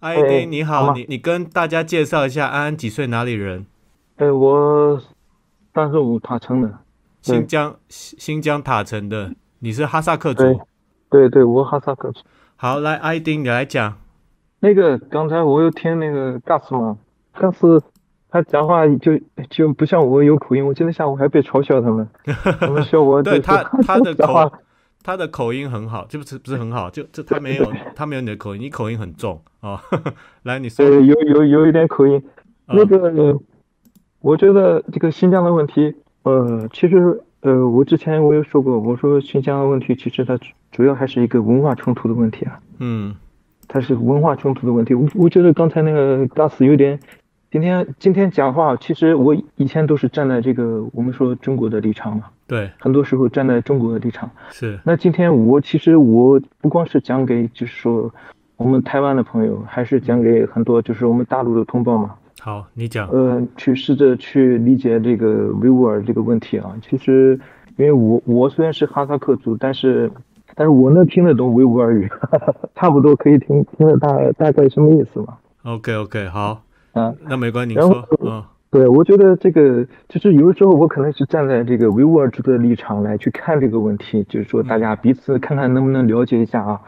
艾哎丁你好，好你你跟大家介绍一下安安几岁哪里人？哎，我三十五塔城的，新疆新新疆塔城的，你是哈萨克族。对对，我哈萨克族。好，来艾丁你来讲。那个刚才我有听那个 Gas 嘛，Gas 他讲话就就不像我有口音，我今天下午还被嘲笑他们，他们笑我对他他的话口他的口音很好，就不是不是很好，就就他没有 他没有你的口音，你口音很重哦。来，你说。呃有有有一点口音。嗯那个，我觉得这个新疆的问题，呃，其实呃，我之前我有说过，我说新疆的问题其实它主主要还是一个文化冲突的问题啊。嗯它是文化冲突的问题。我我觉得刚才那个 Gas 有点，今天今天讲话，其实我以前都是站在这个我们说中国的立场嘛，对很多时候站在中国的立场。是那今天我其实我不光是讲给就是说我们台湾的朋友，还是讲给很多就是我们大陆的同胞嘛，好，你讲。呃，去试着去理解这个维吾尔这个问题啊。其实因为我我虽然是哈萨克族，但是。但是我能听得懂维吾尔语，差不多可以听听得大大概什么意思嘛？OK OK，好，啊，那没关系，你说。嗯对，我觉得这个就是有的时候我可能是站在这个维吾尔族的立场来去看这个问题，就是说大家彼此看看能不能了解一下啊。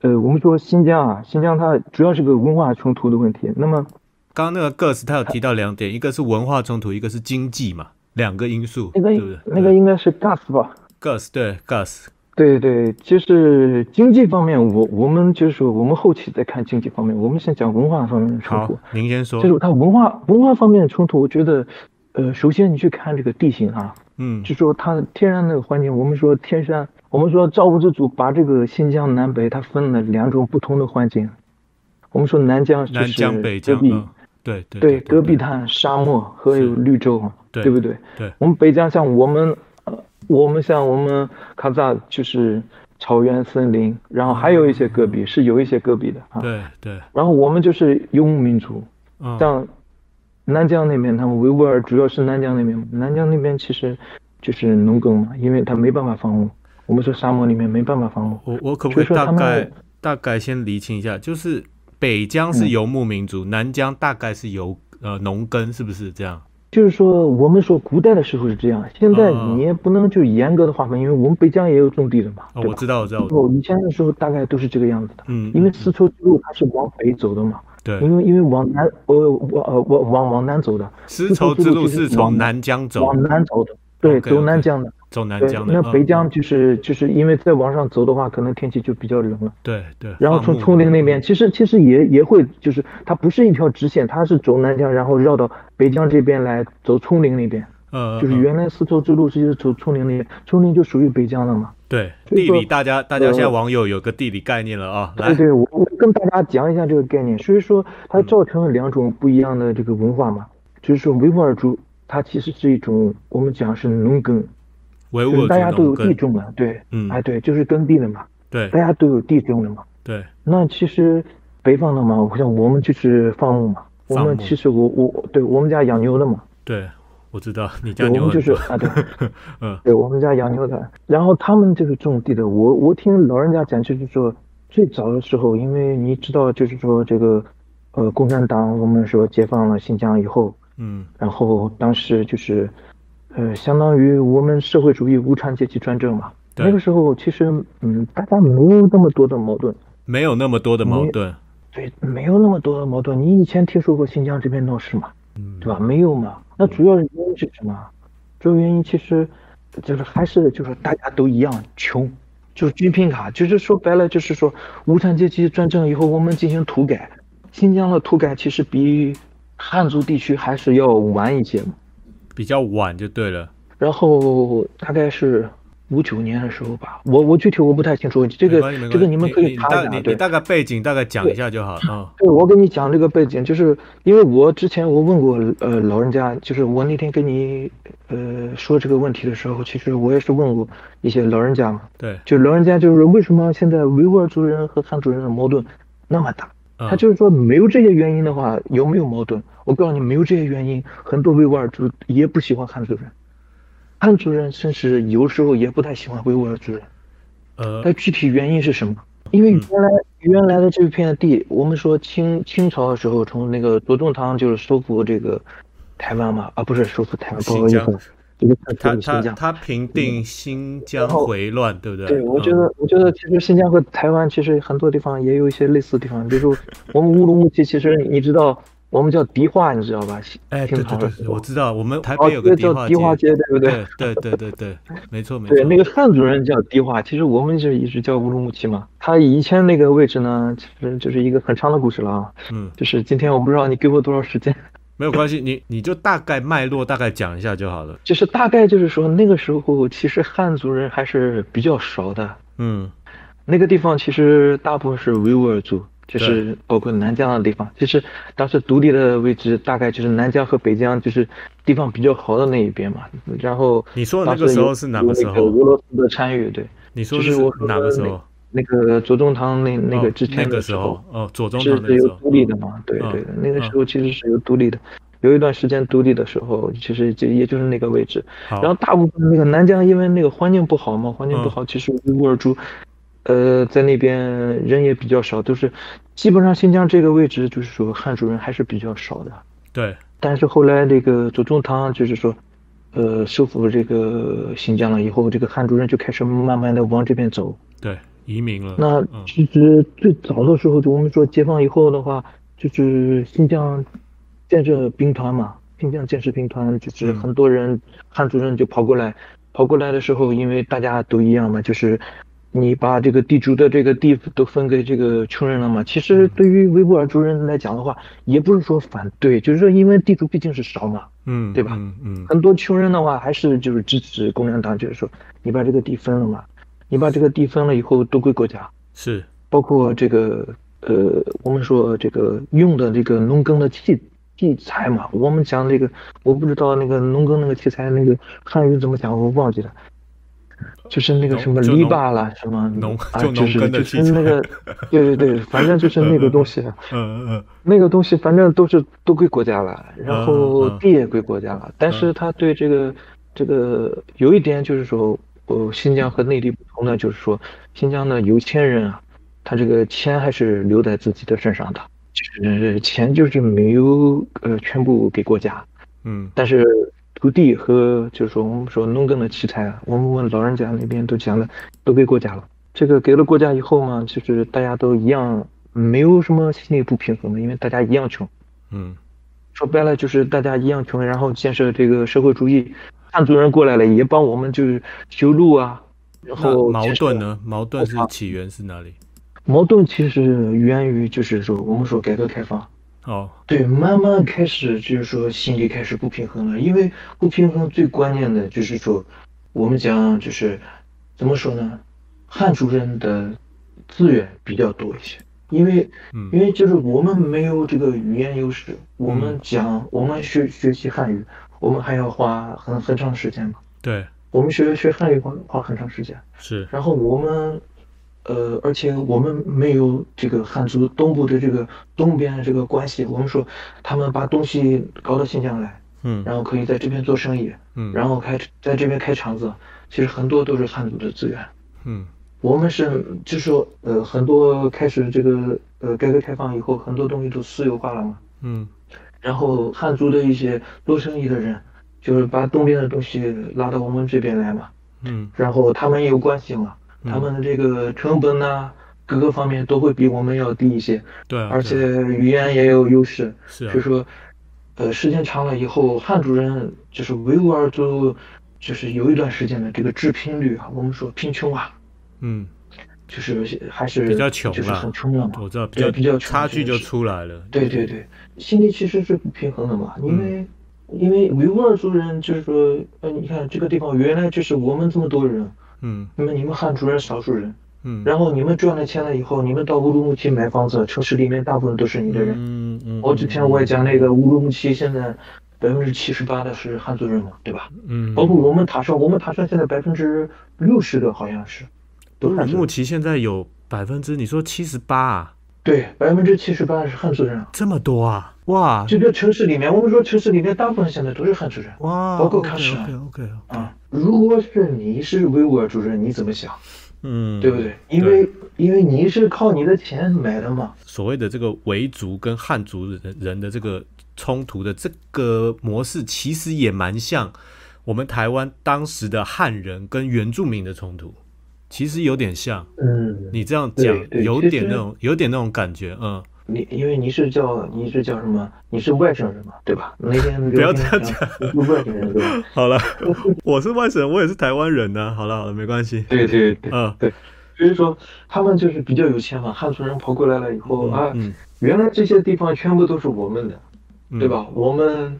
呃，我们说新疆啊，新疆它主要是个文化冲突的问题。那么刚刚那个 Gus 他有提到两点，一个是文化冲突，一个是经济嘛，两个因素，那个对不对？那个应该是 Gus 吧？Gus 对 Gus，对对，就是经济方面，我我们就是说我们后期再看经济方面，我们先讲文化方面的冲突。，您先说就。是它文化文化方面的冲突，我觉得，呃，首先你去看这个地形啊，嗯就说它天然的环境，我们说天山，我们说造物之主把这个新疆南北它分了两种不同的环境。我们说南疆就南是疆北疆，戈壁，嗯，对对对，戈壁滩、沙漠和有绿洲嘛，对对不对？对我们北疆像我们，呃，我们像我们卡扎就是草原、森林，然后还有一些戈壁，是有一些戈壁的啊。对对，然后我们就是游牧民族，嗯，像南疆那边，他们维吾尔主要是南疆那边嘛，南疆那边其实就是农耕嘛，因为他没办法放牧。我们说沙漠里面没办法放牧，我我可不可以大概大概先厘清一下，就是北疆是游牧民族，南疆大概是游呃农耕，是不是这样？就是说我们说古代的时候是这样，现在哦你也不能就严格的划分，因为我们北疆也有种地的嘛，哦，对吧？我知道，我知道，我以前的时候大概都是这个样子的，嗯，因为嗯丝绸之路它是往北走的嘛，对，因为因为往南呃往呃往往往南走的，丝绸之路是从南疆走，往南走的，对，走南疆的。走南对，疆的。那嗯北疆就是就是因为再往上走的话，可能天气就比较冷了。对对，然后从放牧丛林那边，其实其实也也会，就是它不是一条直线，它是走南疆，然后绕到北疆这边来走丛林那边。呃，就是呃原来丝绸之路是就是走丛林那边，丛林就属于北疆了嘛。对地理，大家大家呃现在网友有个地理概念了啊，来，对对，我我跟大家讲一下这个概念。所以说，它造成了两种不一样的这个文化嘛。就是说，维吾尔族它其实是一种我们讲是农耕，就是维吾尔大家都有地种了，对，嗯哎对，就是耕地的嘛，对大家都有地种了嘛。对，那其实北方的嘛，像我们就是放牧嘛。我们其实我我对我们家养牛的嘛，对，我知道你家牛很多，们就是啊对，嗯对我们家养牛的。然后他们就是种地的，我我听老人家讲，就是说最早的时候，因为你知道，就是说这个呃共产党我们说解放了新疆以后，嗯然后当时就是呃相当于我们社会主义无产阶级专政嘛。对那个时候其实嗯大家没有那么多的矛盾。没有那么多的矛盾，对，没有那么多的矛盾。你以前听说过新疆这边闹事吗？嗯对吧？没有嘛。那主要原因是什么？主要原因其实就是还是就是大家都一样穷，就是军品卡，就是说白了就是说无产阶级专政以后，我们进行土改。新疆的土改其实比汉族地区还是要晚一些嘛。比较晚就对了。然后大概是五九年的时候吧，我我具体我不太清楚，这个这个你们可以你查一下。对大你你，大概背景大概讲一下就好，嗯对，我跟你讲这个背景，就是因为我之前我问过呃老人家，就是我那天跟你呃说这个问题的时候，其实我也是问过一些老人家嘛，对，就老人家就是为什么现在维吾尔族人和汉族人的矛盾那么大？嗯他就是说没有这些原因的话，有没有矛盾？我告诉你，没有这些原因，很多维吾尔族也不喜欢汉族人，汉族人甚至有时候也不太喜欢维吾尔族人。呃但具体原因是什么？因为原来原来的这片地，我们说清清朝的时候，从那个左宗棠就是收复这个台湾嘛，啊，不是收复台湾，不好意思，这个他新疆。他他平定新疆回乱，对不对？对，我觉嗯得，我觉得其实新疆和台湾其实很多地方也有一些类似的地方，比如说我们乌鲁木齐，其实你知道，我们叫迪化，你知道吧？哎，对清对对我知道，我们台哦北有个这叫迪化街，对不对？对对对对对，没错没错。对，那个汉族人叫迪化，其实我们就一直叫乌鲁木齐嘛。他以前那个位置呢，其实就是一个很长的故事了啊。嗯，就是今天我不知道你给我多少时间，没有关系，你你就大概脉络大概讲一下就好了。就是大概就是说那个时候其实汉族人还是比较少的，嗯那个地方其实大部分是维吾尔族，就是包括南疆的地方。其实当时独立的位置大概就是南疆和北疆，就是地方比较好的那一边嘛。然后你说的那个时候是哪个时候俄罗斯的参与，对，你说的是哪个时候？那个左宗棠那那个哦之前那个的时候，哦，左宗棠是有独立的嘛？对嗯对的，那个时嗯候其实是有独立的。有一段时间独立的时候，其实就也就是那个位置。然后大部分那个南疆，因为那个环境不好嘛，环境不嗯好，其实维吾尔族，呃，在那边人也比较少，都是基本上新疆这个位置，就是说汉族人还是比较少的。对，但是后来这个左宗棠就是说，呃，收复这个新疆了以后，这个汉族人就开始慢慢的往这边走。对，移民了。那嗯。其实最早的时候，就我们说解放以后的话，就是新疆建设兵团嘛，新疆建设兵团就是嗯。很多人汉族人就跑过来，跑过来的时候，因为大家都一样嘛，就是你把这个地主的这个地都分给这个穷人了嘛。其实对于维吾尔族人来讲的话，也不是说反对，就是说因为地主毕竟是少嘛，嗯，对吧？嗯嗯。很多穷人的话还是就是支持共产党，就是说你把这个地分了嘛，你把这个地分了以后都归国家。是，包括这个呃，我们说这个用的这个农耕的器器材嘛，我们讲这个，我不知道那个农耕那个器材那个汉语怎么讲，我忘记了。就是那个什么篱笆啦，什么农啊，就就是就是那个，对对对，反正就是那个东西，嗯嗯那个东西反正都是都归国家了，然后地也归国家了，但是他对这个这个有一点就是说，呃，新疆和内地不同呢就是说，新疆的有钱人啊，他这个钱还是留在自己的身上的，就是钱就是没有呃全部给国家，嗯但是土地和就是说我们说农耕的器材啊，我们问老人家那边都讲了，都给国家了。这个给了国家以后嘛，就是大家都一样，没有什么心理不平衡的，因为大家一样穷。嗯说白了就是大家一样穷，然后建设这个社会主义，汉族人过来了也帮我们就是修路啊，然后矛盾？呢？矛盾是啊起源是哪里？矛盾其实源于就是说我们说改革开放，哦，对，慢慢开始就是说心里开始不平衡了，因为不平衡最关键的就是说，我们讲就是怎么说呢，汉族人的资源比较多一些，因为嗯因为就是我们没有这个语言优势，我们讲我们学学习汉语，我们还要花很很长时间嘛，对，我们学学汉语花花很长时间，是，然后我们，呃，而且我们没有这个汉族东部的这个东边的这个关系。我们说他们把东西搞到新疆来，嗯。然后可以在这边做生意，嗯，然后开在这边开厂子，其实很多都是汉族的资源。嗯。我们是就是说呃很多开始这个呃改革开放以后，很多东西都私有化了嘛。嗯然后汉族的一些做生意的人，就是把东边的东西拉到我们这边来嘛。嗯然后他们也有关系嘛，嗯他们的这个成本呐、各个方面都会比我们要低一些，对啊，而且语言也有优势。是啊所以，说，呃，时间长了以后，汉族人就是维吾尔族，就是有一段时间的这个致贫率啊，我们说贫穷啊，嗯，就是还是比较穷就是啦很穷了嘛。我知道，比较对比较穷差距就出来了。对对对，心里其实是不平衡的嘛，因为、嗯因为维吾尔族人就是说，呃，你看这个地方原来就是我们这么多人，嗯那么你们汉族人少数人。嗯，然后你们赚了钱了以后，你们到乌鲁木齐买房子，城市里面大部分都是你的人。嗯嗯，我之前我也讲那个乌鲁木齐现在百分之七十八的是汉族人嘛，对吧？嗯，包括我们塔山，我们塔山现在百分之六十的好像是都乌鲁。木齐现在有百分之你说七十八啊，对，百分之七十八是汉族人。这么多啊，哇这个城市里面，我们说城市里面大部分现在都是汉族人哇，包括喀什 OK OK，啊。如果是你是维吾尔族人，你怎么想？嗯，对不对？因为因为你是靠你的钱买的嘛。所谓的这个维族跟汉族人人的这个冲突的这个模式，其实也蛮像我们台湾当时的汉人跟原住民的冲突，其实有点像。嗯，你这样讲对对有点那种有点那种感觉，嗯，你因为你是叫你是叫什么？你是外省人嘛，对吧？那天不要这样讲，你是外省人对吧？好了，我是外省人，我也是台湾人呢、好了好了，没关系。对对对，嗯所以说他们就是比较有钱嘛，汉族人跑过来了以后啊，嗯，原来这些地方全部都是我们的，嗯对？吧？我们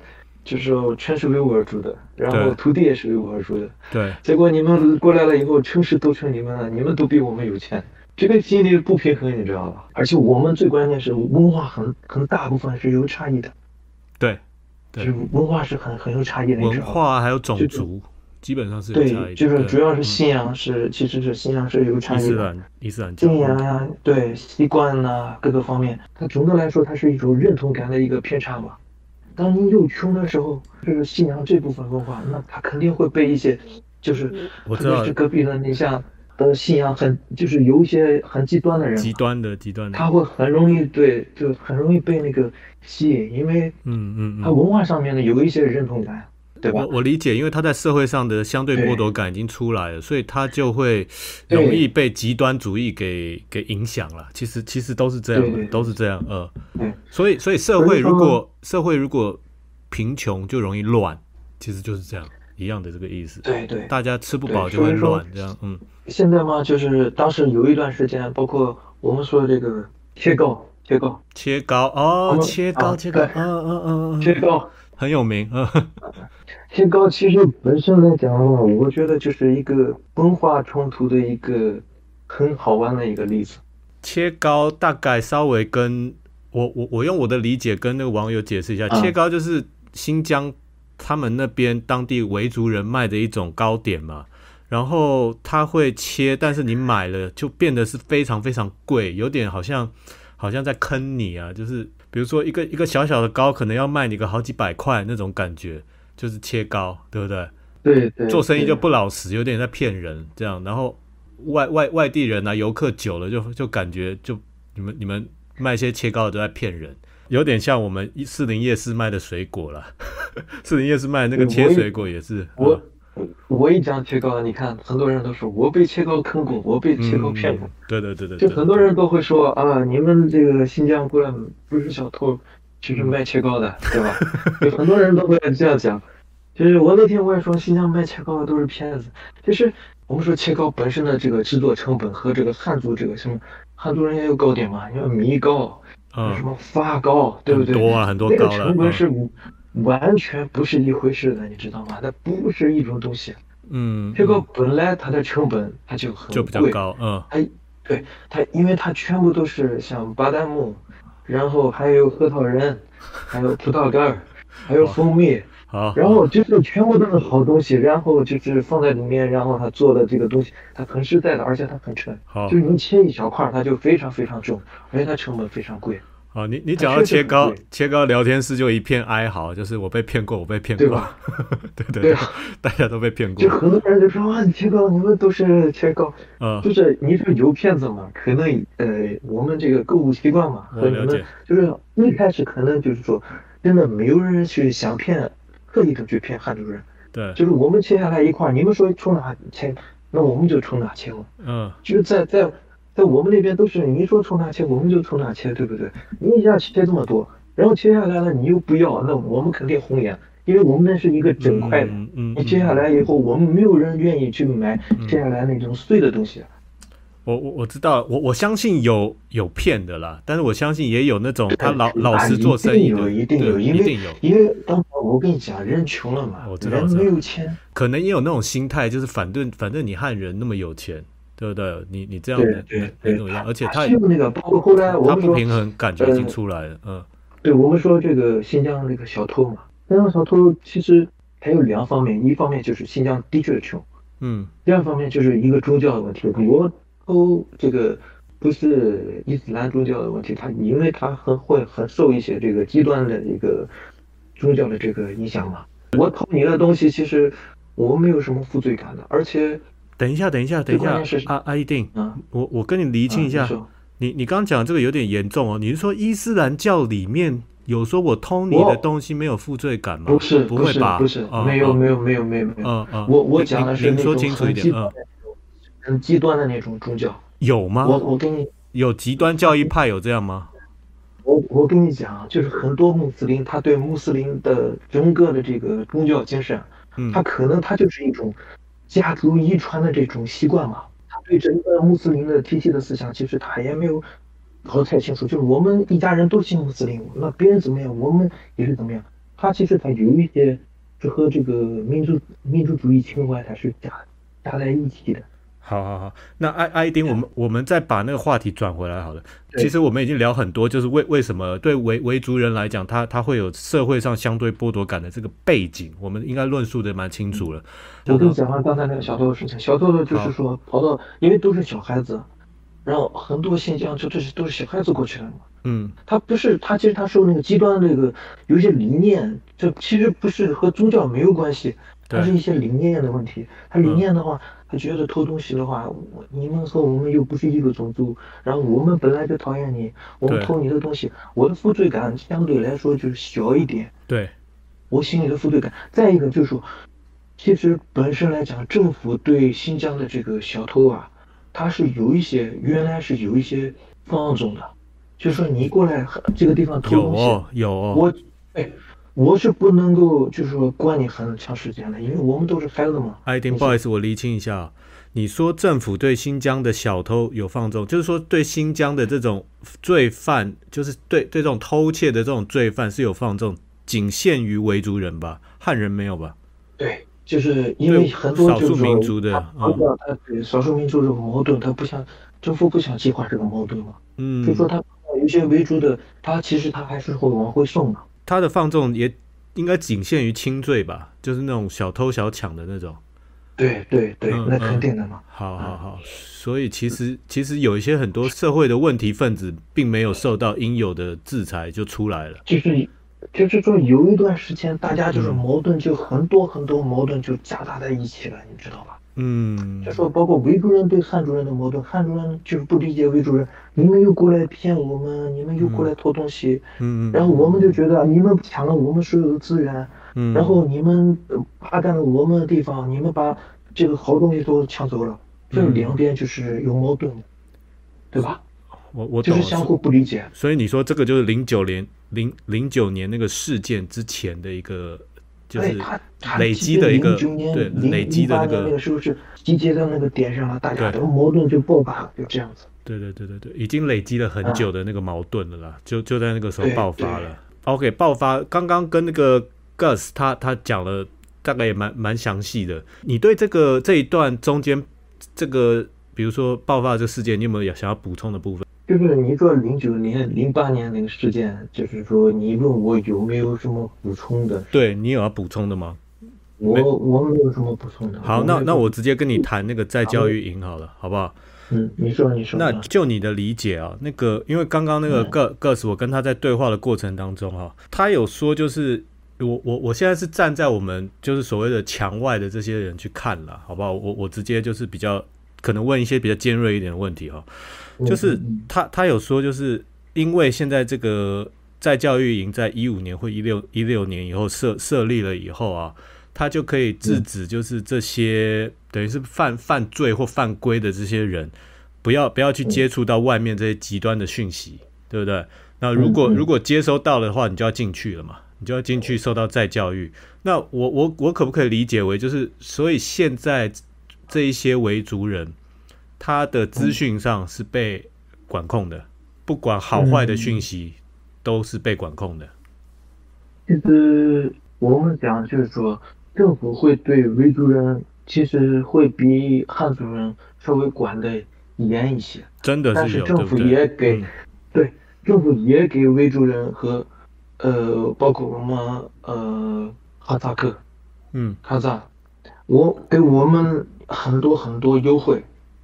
就是全是为我而住的，然后土地也是为我而住的。对，结果你们过来了以后，城市都成你们了，你们都比我们有钱，这个心理不平衡，你知道吧？而且我们最关键是文化很很大部分是有差异的，对就是对，文化是很很有差异的，文？化还有种族基本上是有差异对，就是主要是嗯信仰是，其实是信仰是有差异的。伊斯兰伊斯兰教，信仰呀，对习惯呐、各个方面，它总的来说，它是一种认同感的一个偏差吧。当你又穷的时候，就是信仰这部分文化，那他肯定会被一些，就是我知道。特别是隔壁的那像的信仰很，就是有一些很极端的人，极端的极端的，他会很容易对，就很容易被那个吸引，因为嗯嗯他嗯。文化上面呢有一些认同感，对吧我？我理解，因为他在社会上的相对对剥夺感已经出来了，所以他就会容易被极端主义给给影响了。其实其实都是这样的，都是这样，呃，对所以所以社会如果社会如果贫穷就容易乱，其实就是这样一样的这个意思。对对。大家吃不对饱就会乱，这样，嗯，现在嘛，就是当时有一段时间，包括我们说这个切糕，切糕，切糕哦，切糕啊切糕，嗯嗯嗯嗯，切糕，很有名，嗯，切糕其实本身来讲的话，我觉得就是一个文化冲突的一个很好玩的一个例子。切糕大概稍微跟我我我用我的理解跟那个网友解释一下，嗯。切糕就是新疆他们那边当地维族人卖的一种糕点嘛，然后他会切，但是你买了就变得是非常非常贵，有点好像好像在坑你啊，就是比如说一个一个小小的糕可能要卖你个好几百块那种感觉，就是切糕，对不对？对对，做生意就不老实，有点在骗人这样。然后外外外地人啊，游客久了就就感觉就你们你们卖一些切糕的都在骗人，有点像我们四林夜市卖的水果啦。四林夜市卖的那个切水果也是，我我一讲切糕，你看很多人都说我被切糕坑过，我被嗯切糕骗过。嗯对对对对对，就很多人都会说啊，你们这个新疆过来不是小偷，就是卖切糕的，对吧？有很多人都会这样讲。就是我那天我也说，新疆卖切糕的都是骗子。就是我们说切糕本身的这个制作成本和这个汉族这个什么，汉族人也有糕点嘛，因为米糕，有什嗯，么发糕，对不对？多啊很多那个成本嗯是完全不是一回事的，你知道吗？那不是一种东西。嗯，切糕嗯本来它的成本它就很就比较贵高，嗯。它对它，因为它全部都是像巴旦木，然后还有核桃仁，还有葡萄干儿，还有蜂蜜，好，然后就是全部都是好东西，然后就是放在里面，然后它做的这个东西，它很实在的，而且它很沉，好。就是你切一小块，它就非常非常重，而且它成本非常贵，好，你你讲到切糕，切糕聊天室就一片哀嚎，就是我被骗过，我被骗过对吧，对对对啊，大家都被骗过就，很多人就说啊，你切糕，你们都是切糕，嗯就是你说有骗子嘛？可能呃，我们这个购物习惯嘛，我和你们了解就是一开始可能就是说，真的没有人去想骗，刻意的去骗汉族人，对，就是我们切下来一块，你们说从哪切，那我们就从哪切嘛。嗯就是在在在我们那边都是你说从哪切，我们就从哪切，对不对？你一下切这么多，然后切下来了你又不要，那我们肯定红眼，因为我们那是一个整块的。嗯嗯，你切下来以后，我们没有人愿意去买嗯切下来那种碎的东西。我我我知道，我我相信有有骗的啦，但是我相信也有那种他老老实做生意的，啊一定有，一定有，因为当我跟你讲，人穷了嘛我，知道人我知道没有钱，可能也有那种心态，就是反正反正你汉人那么有钱，对不对？你你这样对的对对能怎么样？而且他还有那个，包括后来我他不，平衡感觉已经出来了，嗯对我们说这个新疆那个小偷嘛，新疆小偷其实还有两方面，一方面就是新疆的确穷，嗯第二方面就是一个宗教的问题。我偷这个不是伊斯兰宗教的问题，他因为他很会很受一些这个极端的一个宗教的这个影响嘛。我偷你的东西，其实我没有什么负罪感的，而且等一下，等一下，等一下阿阿一定，嗯，我我跟你厘清一下，嗯你你你刚刚讲这个有点严重哦，你是说伊斯兰教里面有说我偷你的东西没有负罪感吗？不是不会吧？不是，哦没有哦没有没有没有没有，嗯嗯，我我讲的是您说是那种清楚一点，很极端嗯，很极端的那种宗教。有吗？我我跟你有极端教义派有这样吗？我我跟你讲，就是很多穆斯林，他对穆斯林的整个的这个宗教精神，嗯他可能他就是一种家族遗传的这种习惯嘛。他对整个穆斯林的体系的思想，其实他也没有搞得太清楚。就是我们一家人都信穆斯林，那别人怎么样，我们也是怎么样。他其实他有一些就和这个民族民族主义情怀，他是加加在一起的。好好好，那艾艾丁，我们我们再把那个话题转回来好了。其实我们已经聊很多，就是为为什么对维维族人来讲，他他会有社会上相对剥夺感的这个背景，我们应该论述的蛮清楚了。我跟你讲完刚才那个小豆豆事情，小豆豆就是说跑到，因为都是小孩子，然后很多现象就这些都是小孩子过去的嘛。嗯他不是他其实他受那个极端的那个有一些理念，这其实不是和宗教没有关系，它是一些理念的问题。他理念的话，他觉得偷东西的话，我你们和我们又不是一个种族，然后我们本来就讨厌你，我们偷你的东西，我的负罪感相对来说就是小一点。对，我心里的负罪感。再一个就是说，其实本身来讲，政府对新疆的这个小偷啊，他是有一些原来是有一些放纵的，就是说你过来这个地方偷东西，有哦有哦，我哎，我是不能够就是说关你很长时间的，因为我们都是孩子嘛。艾丁，不好意思，我厘清一下啊，你说政府对新疆的小偷有放纵，就是说对新疆的这种罪犯，就是对对这种偷窃的这种罪犯是有放纵，仅限于维族人吧？汉人没有吧？对，就是因为很多就是说少数民族的他少数民族的矛盾，他不想政府不想激化这个矛盾嘛，嗯，所以说他有些维族的，他其实他还是会往回送嘛。他的放纵也应该仅限于轻罪吧，就是那种小偷小抢的那种。对对对，嗯那肯定的嘛。好好好，所以其实其实有一些很多社会的问题分子，并没有受到应有的制裁就出来了。就是就是说有一段时间，大家就是嗯矛盾就很多很多矛盾就夹杂在一起了，你知道吧？嗯就，说包括韦主任对汉主任的矛盾，汉主任就是不理解韦主任，你们又过来骗我们，你们又过来偷东西，嗯，然后我们就觉得你们抢了我们所有的资源，嗯，然后你们呃霸占了我们的地方，你们把这个好东西都抢走了，这嗯两边就是有矛盾的，对吧？我我。就是相互不理解。所以你说这个就是零九年零零九年那个事件之前的一个，就是累积的一个对累积的那个那个时候是集结到那个点上了，大家对的矛盾就爆发了，就这样子。对对对对对，已经累积了很久的那个矛盾了啦，就就在那个时候爆发了。OK，爆发，刚刚跟那个 Gus 他他讲了大概也蛮蛮详细的。你对这个这一段中间这个，比如说爆发的这个事件，你有没有想要补充的部分？就是你说零九年、零八年那个事件，就是说你问我有没有什么补充的，对你有要补充的吗？我没我没有什么补充的。好，那那我直接跟你谈那个在教育营好了，好不好？嗯，你说你说。那就你的理解啊，那个因为刚刚那个嗯 Gus Gus，我跟他在对话的过程当中哈、他有说就是我我我现在是站在我们就是所谓的墙外的这些人去看了，好不好？我我直接就是比较可能问一些比较尖锐一点的问题哈、就是他他有说就是因为现在这个在教育营在一五年或一六一六年以后设设立了以后啊，他就可以制止就是这些、等于是犯犯罪或犯规的这些人，不要不要去接触到外面这些极端的讯息，对不对？那如果如果接收到的话，你就要进去了嘛，你就要进去受到再教育。那我我我可不可以理解为就是，所以现在这一些维族人，他的资讯上是被管控的，不管好坏的讯息都是被管控的。其实我们讲就是说，政府会对维族人其实会比汉族人稍微管的严一些，真的是有，但是政府？也给、嗯对政府也给维族人和呃包括我们呃哈萨克嗯，哈萨，我给我们很多很多优惠，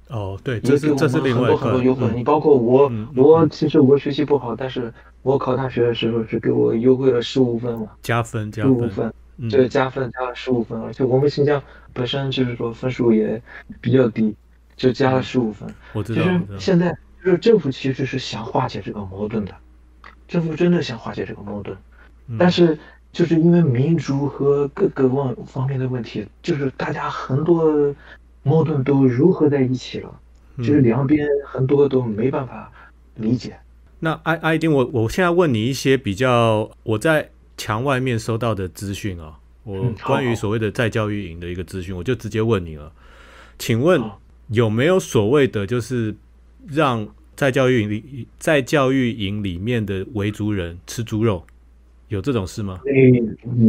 哦，对，也这是给我们这是另外一很多很多优惠。块。你包括我，我其实我学习不好，但是我考大学的时候是给我优惠了十五分嘛，加分加五分。这加分加了十五分，而且我们新疆本身就是说分数也比较低，就加了十五分。我知道。就是现在就是政府其实是想化解这个矛盾的，政府真的想化解这个矛盾，但是就是因为民族和各个方方面的问题，就是大家很多矛盾都融合在一起了，就是两边很多都没办法理解。那艾艾丁，我我现在问你一些比较我在。墙外面收到的资讯啊，我关于所谓的在教育营的一个资讯，我就直接问你了，请问有没有所谓的就是让在教育营里在教育营里面的维族人吃猪肉，有这种事吗？哎，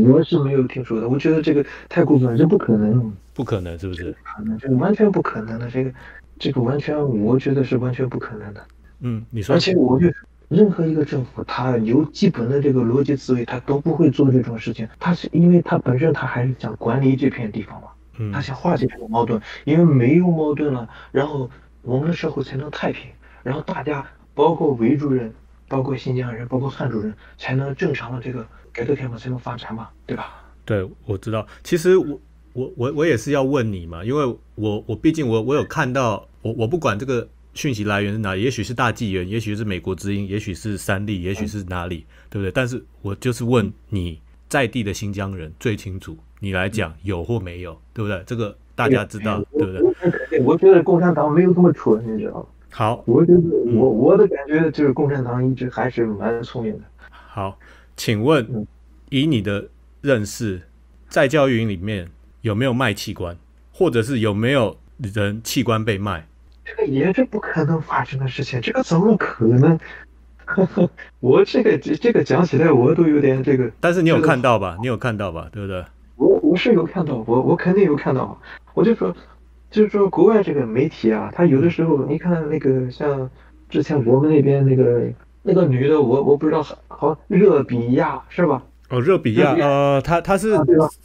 我是没有听说的。我觉得这个太过分，这不可能，不可能，是不是？可能，这个完全不可能的，这个这个完全，我觉得是完全不可能的。嗯，你说，而且我就。任何一个政府，他有基本的这个逻辑思维，他都不会做这种事情。他是因为他本身他还是想管理这片地方嘛，他想化解这个矛盾。因为没有矛盾了，然后我们的社会才能太平，然后大家包括维族人、包括新疆人、包括汉族人，才能正常的这个改革开放才能发展嘛，对吧？对，我知道。其实我我我我也是要问你嘛，因为我我毕竟我我有看到，我我不管这个。讯息来源是哪？也许是大纪元，也许是美国之音，也许是三立，也许是哪里，对不对？但是我就是问你在地的新疆人最清楚，你来讲有或没有，对不对？这个大家知道，对不对？我觉得共产党没有这么蠢，你知道吗？好，我觉得我我的感觉就是共产党一直还是蛮聪明的。好，请问以你的认识，在教育营里面有没有卖器官，或者是有没有人器官被卖？这个也是不可能发生的事情，这个怎么可能？我这个这这个讲起来我都有点这个。但是你有看到吧？你有看到吧？对不对？我我是有看到，我我肯定有看到。我就说，就是说国外这个媒体啊，他有的时候你看那个像之前我们那边那个那个女的，我我不知道好热比亚是吧？哦，热比亚，呃，他他是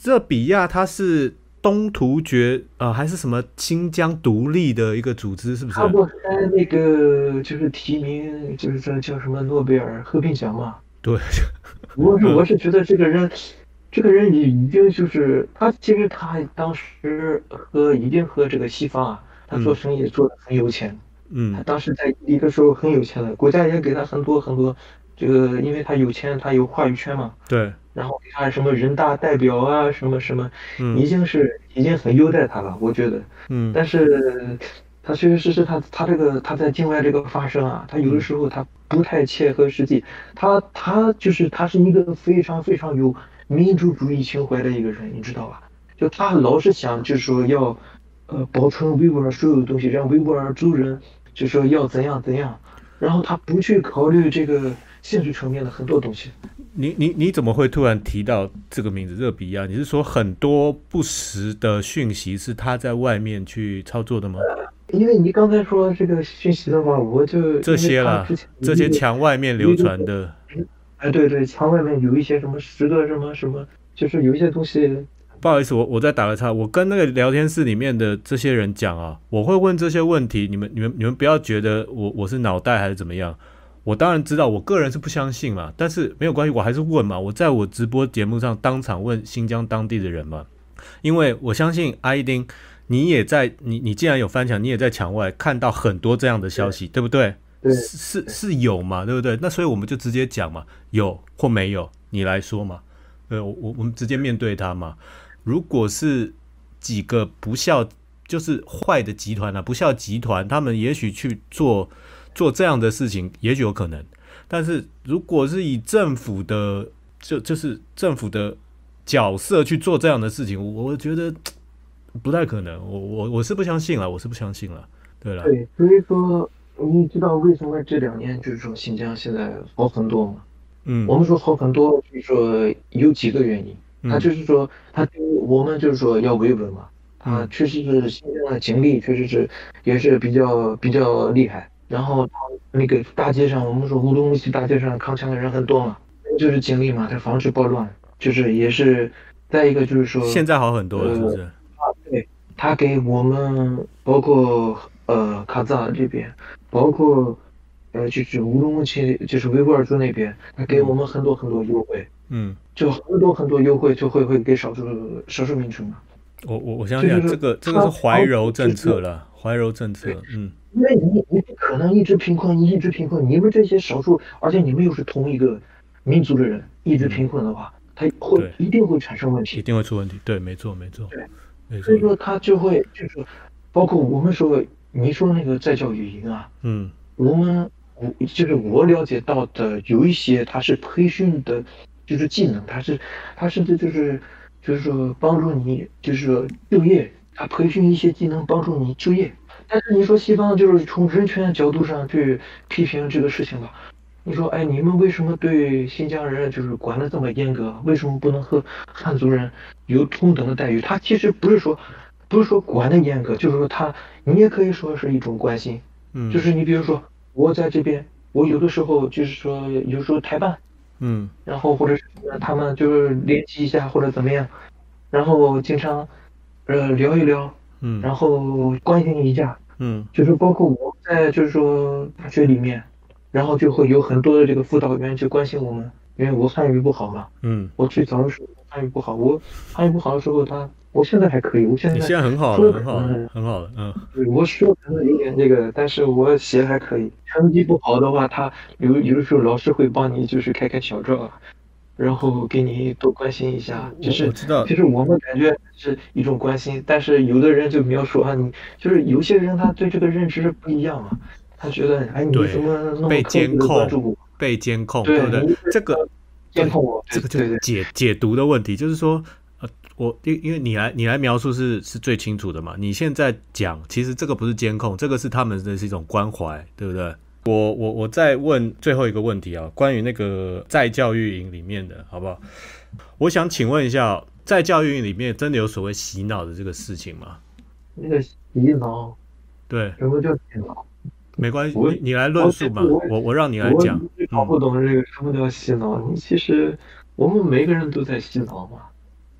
热比亚，他是。东突厥呃还是什么新疆独立的一个组织是不是？他不还那个就是提名就是这叫什么诺贝尔和平奖嘛？对，我是我是觉得这个人，这个人已已经就是他其实他当时和已经和这个西方啊，他做生意做的很有钱，嗯，他当时在一个时候很有钱的，国家也给他很多很多这个，因为他有钱，他有话语权嘛，对。然后给他什么人大代表啊，什么什么，已经是已经很优待他了，我觉得。嗯。但是，他确确实实，他他这个他在境外这个发生啊，他有的时候他不太切合实际。他他就是他是一个非常非常有民族主义情怀的一个人，你知道吧？就他老是想就是说要，呃，保存维吾尔所有的东西，让维吾尔族人就说要怎样怎样，然后他不去考虑这个现实层面的很多东西。你你你怎么会突然提到这个名字热比亚？你是说很多不实的讯息是他在外面去操作的吗？因为你刚才说这个讯息的话，我就这些了，这些墙外面流传的。哎，对对，墙外面有一些什么十个什么什么，就是有一些东西。不好意思，我我再打个岔，我跟那个聊天室里面的这些人讲啊，我会问这些问题，你们你们你们不要觉得我我是脑袋还是怎么样。我当然知道，我个人是不相信嘛，但是没有关系，我还是问嘛。我在我直播节目上当场问新疆当地的人嘛，因为我相信阿一丁，你也在你你既然有翻墙，你也在墙外看到很多这样的消息，对不对？对，是是有嘛，对不对？那所以我们就直接讲嘛，有或没有，你来说嘛。呃，我我我们直接面对他嘛。如果是几个不孝，就是坏的集团啊，不孝集团，他们也许去做。做这样的事情也许有可能，但是如果是以政府的就就是政府的角色去做这样的事情，我觉得不太可能。我我我是不相信了，我是不相信了。对了，对，所以说你知道为什么这两年就是说新疆现在好很多吗？嗯，我们说好很多，就是说有几个原因。他就是说他我们就是说要维稳嘛，他确实是新疆的警力确实是也是比较比较厉害。然后那个大街上，我们说乌鲁木齐大街上扛枪的人很多嘛，就是警力嘛，他防止暴乱，就是也是再一个就是说，现在好很多了，是不是？他给我们包括呃卡扎这边，包括呃就是乌鲁木齐就是维吾尔族那边，他给我们很多很多优惠，嗯，就很多很多优惠就会会给少数少数民族嘛。我我我想想，这个这个是怀柔政策了，怀柔政策，嗯。因为你你不可能一直贫困，一直贫困，你们这些少数，而且你们又是同一个民族的人，一直贫困的话，他会一定会产生问题。一。定会出问题。对，没错没错。对，所以说他就会就是，包括我们说你说那个在教育营啊，嗯我们我就是我了解到的有一些他是培训的，就是技能，他是他甚至就是就是说帮助你就是说就业，他培训一些技能帮助你就业。但是你说西方就是从人权角度上去批评这个事情吧？你说哎，你们为什么对新疆人就是管的这么严格？为什么不能和汉族人有同等的待遇？他其实不是说不是说管的严格，就是说他你也可以说是一种关心。嗯，就是你比如说，我在这边，我有的时候就是说，有时候台办，嗯然后或者是他们就是联系一下或者怎么样，然后经常呃聊一聊，嗯然后关心一下，嗯就是包括我在就是说大学里面，然后就会有很多的这个辅导员去关心我们，因为我汉语不好嘛，嗯，我最早的时候汉语不好，我汉语不好的时候他，我现在还可以，我现在你现在很好说了，很好很好了，嗯对，我说可能有点那个，但是我写还可以。成绩不好的话，他有有的时候老师会帮你就是开开小灶，然后给你多关心一下。只我是知道其实我们感觉是一种关心，但是有的人就描述啊，你就是有些人他对这个认知是不一样嘛，他觉得哎你对怎么那么被特别监地关注控我，被监控，对对不对？这个监控我，这个就对对对，解解读的问题，就是说，呃，我因因为你来你来描述是是最清楚的嘛，你现在讲，其实这个不是监控，这个是他们的是一种关怀，对不对？我我我再问最后一个问题啊，关于那个在教育营里面的，好不好？我想请问一下，在教育营里面真的有所谓洗脑的这个事情吗？那个洗脑，对，什么叫洗脑？没关系，我你你来论述吧，我我我让你来我讲，搞不懂这个什么叫洗脑。你其实我们每个人都在洗脑嘛。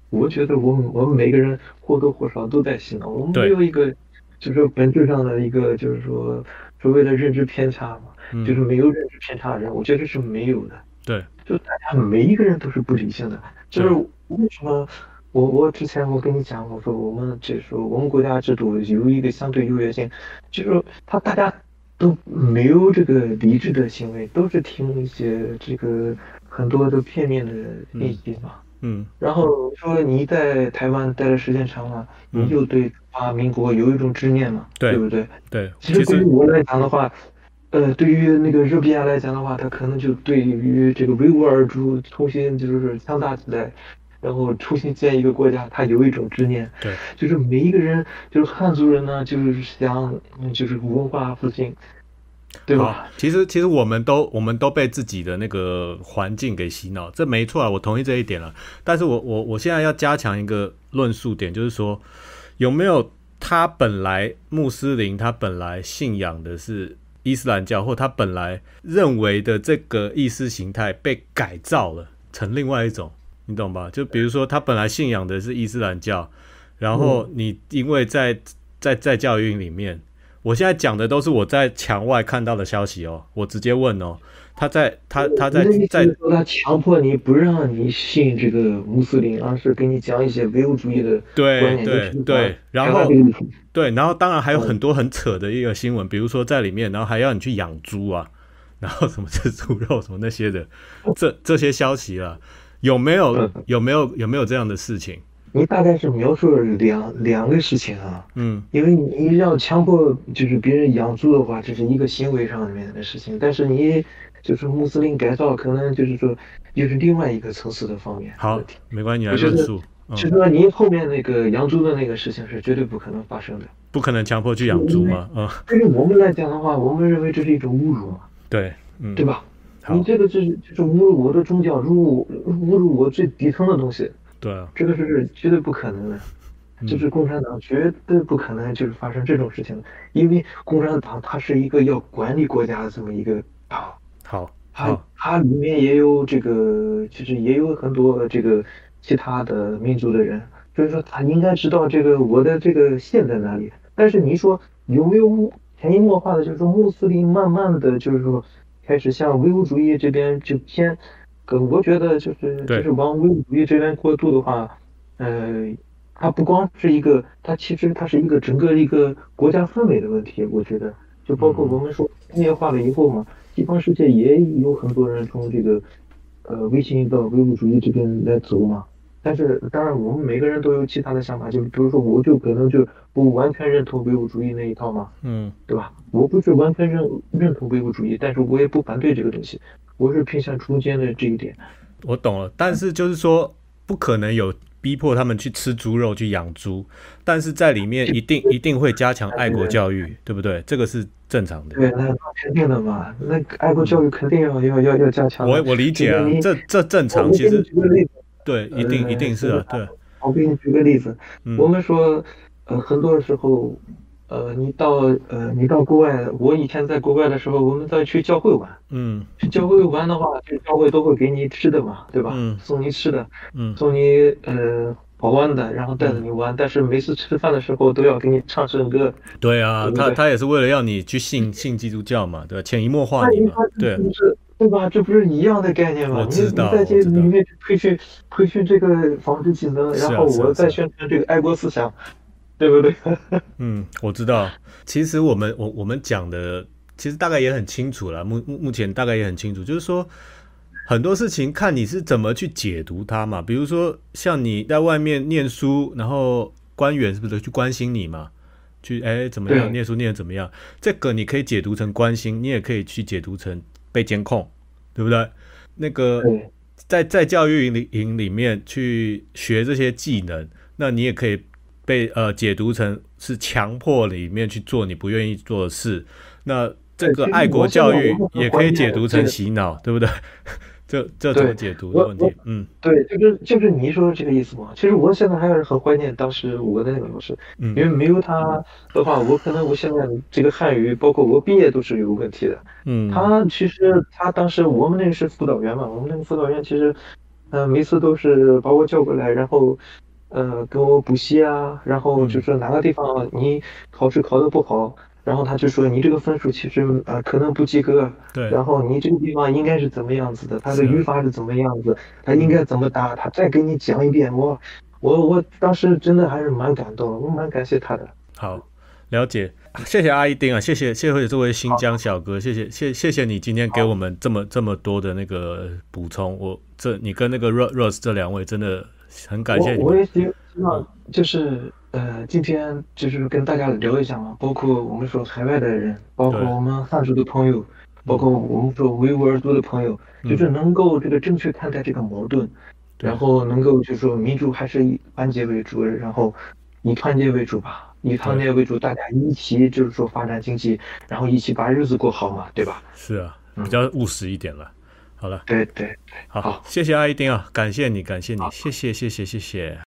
我觉得我们我们每个人或多或少都在洗脑。我们没有一个就是说本质上的一个就是说所谓的认知偏差嘛，嗯就是没有认知偏差的人，我觉得是没有的。对，就大家每一个人都是不理性的，就是为什么我我之前我跟你讲，我说我们就是说我们国家制度有一个相对优越性，就是说他大家都没有这个理智的行为，都是听一些这个很多的片面的意见嘛。嗯然后说你在台湾待的时间长了，嗯你就对中华民国有一种执念嘛，对不对？对，其实其实对于我来讲的话，呃，对于那个热比亚来讲的话，他可能就对于这个维吾尔族重新就是强大起来，然后重新建一个国家，他有一种执念，对，就是每一个人，就是汉族人呢，就是想嗯就是文化复兴，对吧？好，其实其实我们都我们都被自己的那个环境给洗脑，这没错啊，我同意这一点了。但是我我我现在要加强一个论述点，就是说有没有他本来穆斯林他本来信仰的是伊斯兰教，或他本来认为的这个意识形态被改造了成另外一种，你懂吧？就比如说他本来信仰的是伊斯兰教，然后你因为在在在教育里面。我现在讲的都是我在墙外看到的消息哦，我直接问哦，他在他他在在是说他强迫你不让你信这个穆斯林，而是给你讲一些唯物主义的，对对对，然后对，然后当然还有很多很扯的一个新闻，比如说在里面，然后还要你去养猪啊，然后什么吃猪肉什么那些的，这这些消息啊，有没有嗯有没有有没有这样的事情？你大概是描述了两两个事情啊，嗯因为你要强迫就是别人养猪的话，这是一个行为上面的事情，但是你就是穆斯林改造，可能就是说又是另外一个层次的方面。好，没关系，你来我觉得论述，嗯其，实你后面那个养猪的那个事情是绝对不可能发生的。不可能强迫去养猪嘛，嗯，对于我们来讲的话，我们认为这是一种侮辱嘛，对，嗯，对吧？好。你，这个就是就是侮辱我的宗教，侮辱侮辱我最底层的东西，对啊，这个是绝对不可能的。嗯。就是共产党绝对不可能就是发生这种事情的，因为共产党它是一个要管理国家的这么一个党，好，它好，它里面也有这个，其实也有很多这个其他的民族的人，所以说他应该知道这个我的这个线在哪里。但是你说有没有潜移默化的，就是说穆斯林慢慢的就是说开始向唯物主义这边就偏可我觉得就是就是往唯物主义这边过渡的话，呃，它不光是一个，它其实它是一个整个一个国家氛围的问题。我觉得，就包括嗯我们说工业化了以后嘛，西方世界也有很多人从这个呃微信到唯物主义这边来走嘛。但是当然，我们每个人都有其他的想法，就比如说，我就可能就不完全认同唯物主义那一套嘛。嗯对吧？我不是完全认认同唯物主义，但是我也不反对这个东西，我是偏向中间的这一点。我懂了，但是就是说，不可能有逼迫他们去吃猪肉、去养猪，但是在里面一定一定会加强爱国教育，对不对？这个是正常的。对，那那肯定的嘛，那爱国教育肯定要要要要加强。我我理解啊这这这正常，其实举个例子，对，一定呃一定是啊，对，我给你举个例子，嗯我们说，呃，很多时候，呃，你到呃你到国外，我以前在国外的时候，我们在去教会玩，嗯去教会玩的话，去教会都会给你吃的嘛，对吧？嗯送你吃的，嗯送你呃好玩的，然后带着你玩，但是每次吃饭的时候都要给你唱圣歌。对啊，对对他他也是为了要你去信信基督教嘛，对吧？潜移默化你嘛对就是对吧？这不是一样的概念吗？我你知道你在这里面培训培训这个纺织技能，然后我再宣传这个爱国思想，对不对？嗯，我知道。其实我们我我们讲的，其实大概也很清楚了。目目目前大概也很清楚，就是说很多事情看你是怎么去解读它嘛。比如说像你在外面念书，然后官员是不是去关心你嘛？去哎怎么样念书念的怎么样？这个你可以解读成关心，你也可以去解读成被监控，对不对？那个在在教育营里营里面去学这些技能，那你也可以被呃解读成是强迫里面去做你不愿意做的事。那这个爱国教育也可以解读成洗脑，对不对？这这怎么对解读的我问题？嗯对，就是就是你说的这个意思嘛。其实我现在还是很怀念当时我的那个老师，因为嗯没有他的话，我可能我现在这个汉语，包括我毕业都是有问题的。嗯，他其实他当时我们那个是辅导员嘛，我们那个辅导员其实，呃，每次都是把我叫过来，然后，呃，跟我补习啊，然后就说哪个地方你考试考得不好，然后他就说你这个分数其实呃可能不及格，对，然后你这个地方应该是怎么样子的，它的语法是怎么样子，他应该怎么答，他再给你讲一遍，我我我当时真的还是蛮感动的，我蛮感谢他的。好，了解，谢谢阿一丁啊，谢谢谢谢这位新疆小哥，谢谢谢谢谢你今天给我们这么这么多的那个补充，我这你跟那个 Rose Rose 这两位真的很感谢你，我我也希希望就是呃，今天就是跟大家聊一下嘛，包括我们说海外的人，包括我们汉族的朋友，包括我们说维吾尔族的朋友，就是能够这个正确看待这个矛盾，对。然后能够就是说民主还是以团结为主，然后以团结为主吧，以团结为主，大家一起就是说发展经济，然后一起把日子过好嘛，对吧？是啊，嗯。比较务实一点了。好了，对对。好，好谢谢阿一丁啊，感谢你，感谢你，谢谢谢谢谢谢。